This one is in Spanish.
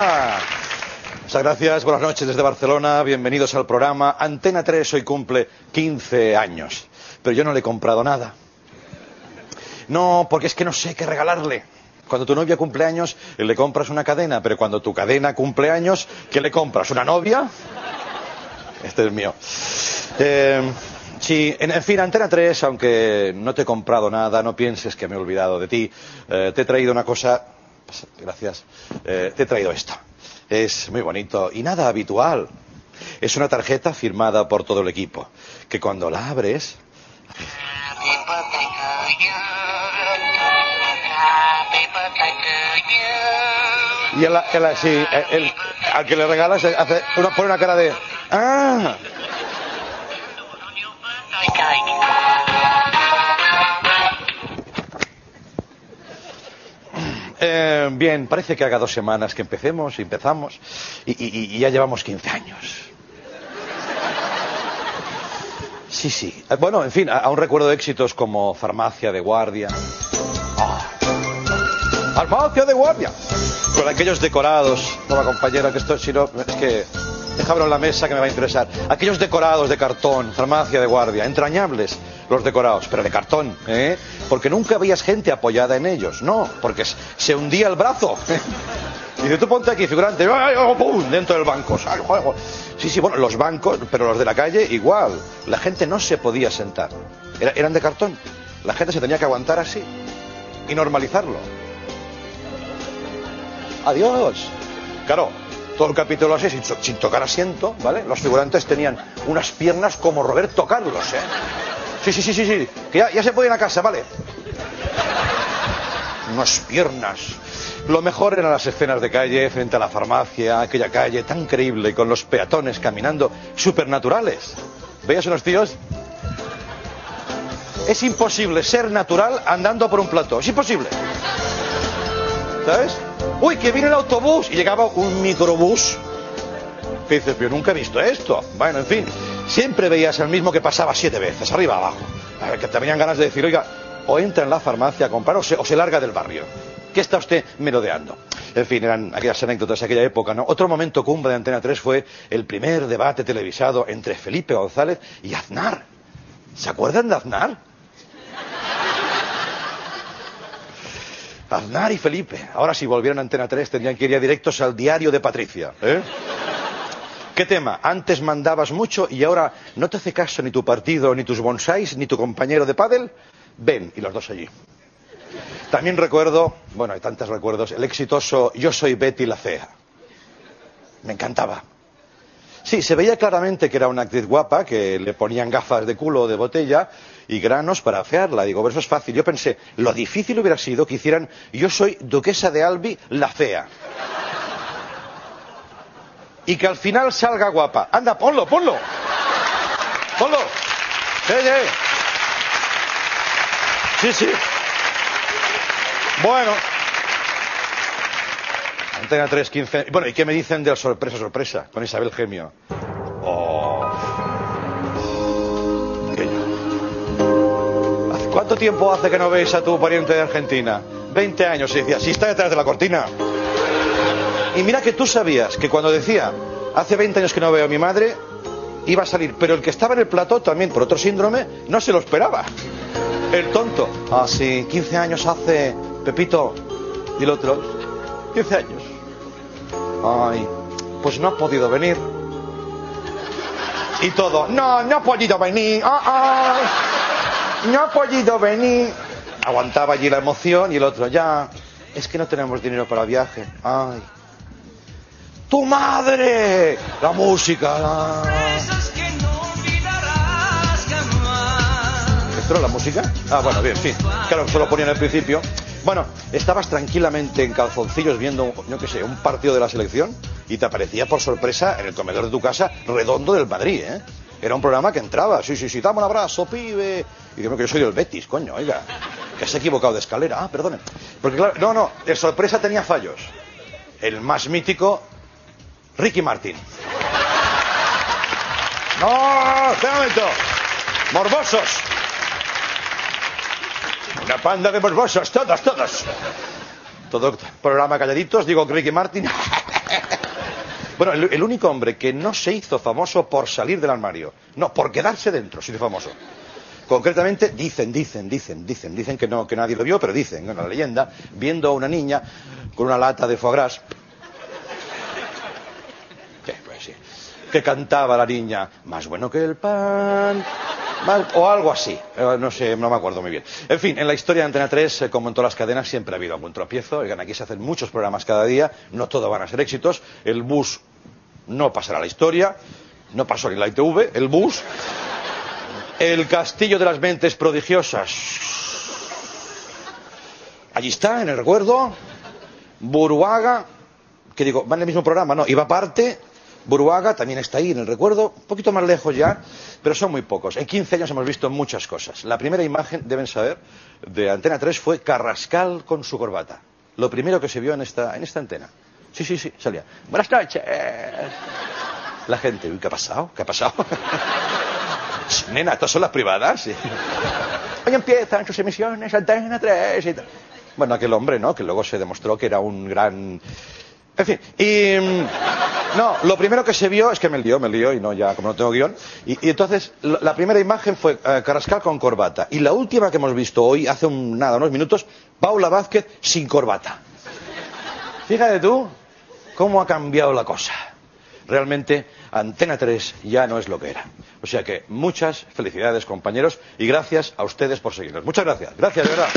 Muchas gracias, buenas noches desde Barcelona, bienvenidos al programa. Antena 3 hoy cumple 15 años, pero yo no le he comprado nada. No, porque es que no sé qué regalarle. Cuando tu novia cumple años, le compras una cadena, pero cuando tu cadena cumple años, ¿qué le compras? ¿Una novia? Este es mío. Eh, sí, en, fin, Antena 3, aunque no te he comprado nada, no pienses que me he olvidado de ti, eh, te he traído una cosa. Gracias. Eh, te he traído esto. Es muy bonito y nada habitual. Es una tarjeta firmada por todo el equipo, que cuando la abres... Y el, el- sí, el- al que le regalas hace una, pone una cara de... ¡Ah! Eh, bien, parece que haga dos semanas que empecemos, empezamos, y, y- y ya llevamos 15 años. Sí, sí. Eh, Bueno, en fin, a- aún recuerdo éxitos como Farmacia de Guardia. Ah. Farmacia de Guardia. Con aquellos decorados. No, compañera, que esto, si no, es que... Déjamelo en la mesa que me va a interesar. Aquellos decorados de cartón, farmacia de guardia, entrañables los decorados, pero de cartón, ¿eh? Porque nunca veías gente apoyada en ellos, no, porque se hundía el brazo. Y dice, tú ponte aquí, figurante, ¡ay, oh, pum! dentro del banco. Sí, sí, bueno, los bancos, pero los de la calle igual. La gente no se podía sentar. Era- eran de cartón. La gente se tenía que aguantar así y normalizarlo. Adiós. Claro, todo el capítulo así, sin, sin tocar asiento, ¿vale? Los figurantes tenían unas piernas como Roberto Carlos, ¿eh? Sí, sí, sí, sí, sí. Que ya, se puede a casa, ¿vale? Unas piernas. Lo mejor eran las escenas de calle frente a la farmacia, aquella calle tan creíble con los peatones caminando supernaturales. ¿Veías unos tíos? Es imposible ser natural andando por un plato. Es imposible. ¿Sabes? Uy, que viene el autobús y llegaba un microbús. Que dices, yo nunca he visto esto. Bueno, en fin, siempre veías el mismo que pasaba siete veces, arriba abajo. Que te ganas de decir, oiga, o entra en la farmacia a comprar o se, o se larga del barrio. ¿Qué está usted merodeando? En fin, eran aquellas anécdotas de aquella época, ¿no? Otro momento cumbre de Antena 3 fue el primer debate televisado entre Felipe González y Aznar. ¿Se acuerdan de Aznar? Aznar y Felipe. Ahora si volvieran a Antena 3 tendrían que ir ya directos al diario de Patricia. ¿eh? ¿Qué tema? Antes mandabas mucho y ahora no te hace caso ni tu partido, ni tus bonsáis, ni tu compañero de pádel. Ven, y los dos allí. También recuerdo, bueno, hay tantos recuerdos, el exitoso Yo soy Betty la Fea. Me encantaba. Sí, se veía claramente que era una actriz guapa, que le ponían gafas de culo de botella y granos para afearla. Digo, pero eso es fácil. Yo pensé, lo difícil hubiera sido que hicieran Yo soy Duquesa de Albi la Fea. Y que al final salga guapa. Anda, ponlo, ponlo. Ponlo. Sí, sí. Bueno. Antena 3, 15. Bueno, ¿y qué me dicen del sorpresa, sorpresa? Con Isabel Gemio. Oh. Aquello. ¿Hace ¿Cuánto tiempo hace que no veis a tu pariente de Argentina? 20 años, y decía, sí está detrás de la cortina. Y mira que tú sabías que cuando decía, hace 20 años que no veo a mi madre, iba a salir, pero el que estaba en el plató también, por otro síndrome, no se lo esperaba. El tonto. Ah, sí, 15 años hace, Pepito. Y el otro, 15 años. Ay, pues no ha podido venir. Y todo, no, no ha podido venir. Ah, ah, no ha podido venir. Aguantaba allí la emoción y el otro, ya, es que no tenemos dinero para el viaje. Ay. ¡Tu madre! La música. La... ¿Esto era la música? Ah, bueno, bien, sí. Claro, solo ponían al principio. Bueno, estabas tranquilamente en calzoncillos viendo, yo qué sé, un partido de la selección y te aparecía por sorpresa en el comedor de tu casa redondo del Madrid, ¿eh? Era un programa que entraba, sí, sí, sí, dame un abrazo, pibe. Y digo que yo soy del Betis, coño, oiga, que se ha equivocado de escalera. Ah, perdone. Porque claro, no, no, el sorpresa tenía fallos. El más mítico, Ricky Martin. No, espera un momento. Morbosos. Una panda de morbosos, todos, todos. Todo programa calladitos, digo Ricky Martin. Bueno, el, único hombre que no se hizo famoso por salir del armario, no, por quedarse dentro, se hizo famoso. Concretamente, dicen, dicen, dicen, dicen, dicen que no, que nadie lo vio, pero dicen, bueno, la leyenda, viendo a una niña con una lata de foie gras. Sí, pues sí. Que cantaba la niña, más bueno que el pan. O algo así. Eh, No sé, no me acuerdo muy bien. En fin, en la historia de Antena 3, eh, como en todas las cadenas, siempre ha habido algún tropiezo. Oigan, aquí se hacen muchos programas cada día, no todos van a ser éxitos. El bus no pasará a la historia, no pasó ni la ITV, el bus. El castillo de las mentes prodigiosas. Allí está, en el recuerdo. Buruaga, que digo, va en el mismo programa, no, iba aparte. Buruaga también está ahí en el recuerdo, un poquito más lejos ya, pero son muy pocos. En 15 años hemos visto muchas cosas. La primera imagen, deben saber, de Antena 3 fue Carrascal con su corbata. Lo primero que se vio en esta, en esta antena. Sí, sí, sí, salía. Buenas noches. La gente, uy, ¿qué ha pasado? ¿Qué ha pasado? Nena, ¿estas son las privadas? Sí. Hoy empiezan sus emisiones Antena 3 y tal. Bueno, aquel hombre, ¿no? Que luego se demostró que era un gran... En fin, y... mm, No, lo primero que se vio es que me lió, me lió y no, ya como no tengo guion. Y, entonces, la la primera imagen fue eh, Carrascal con corbata. Y la última que hemos visto hoy, hace un, nada, unos minutos, Paula Vázquez sin corbata. Fíjate tú cómo ha cambiado la cosa. Realmente Antena 3 ya no es lo que era. O sea que muchas felicidades compañeros y gracias a ustedes por seguirnos. Muchas gracias. Gracias, de verdad.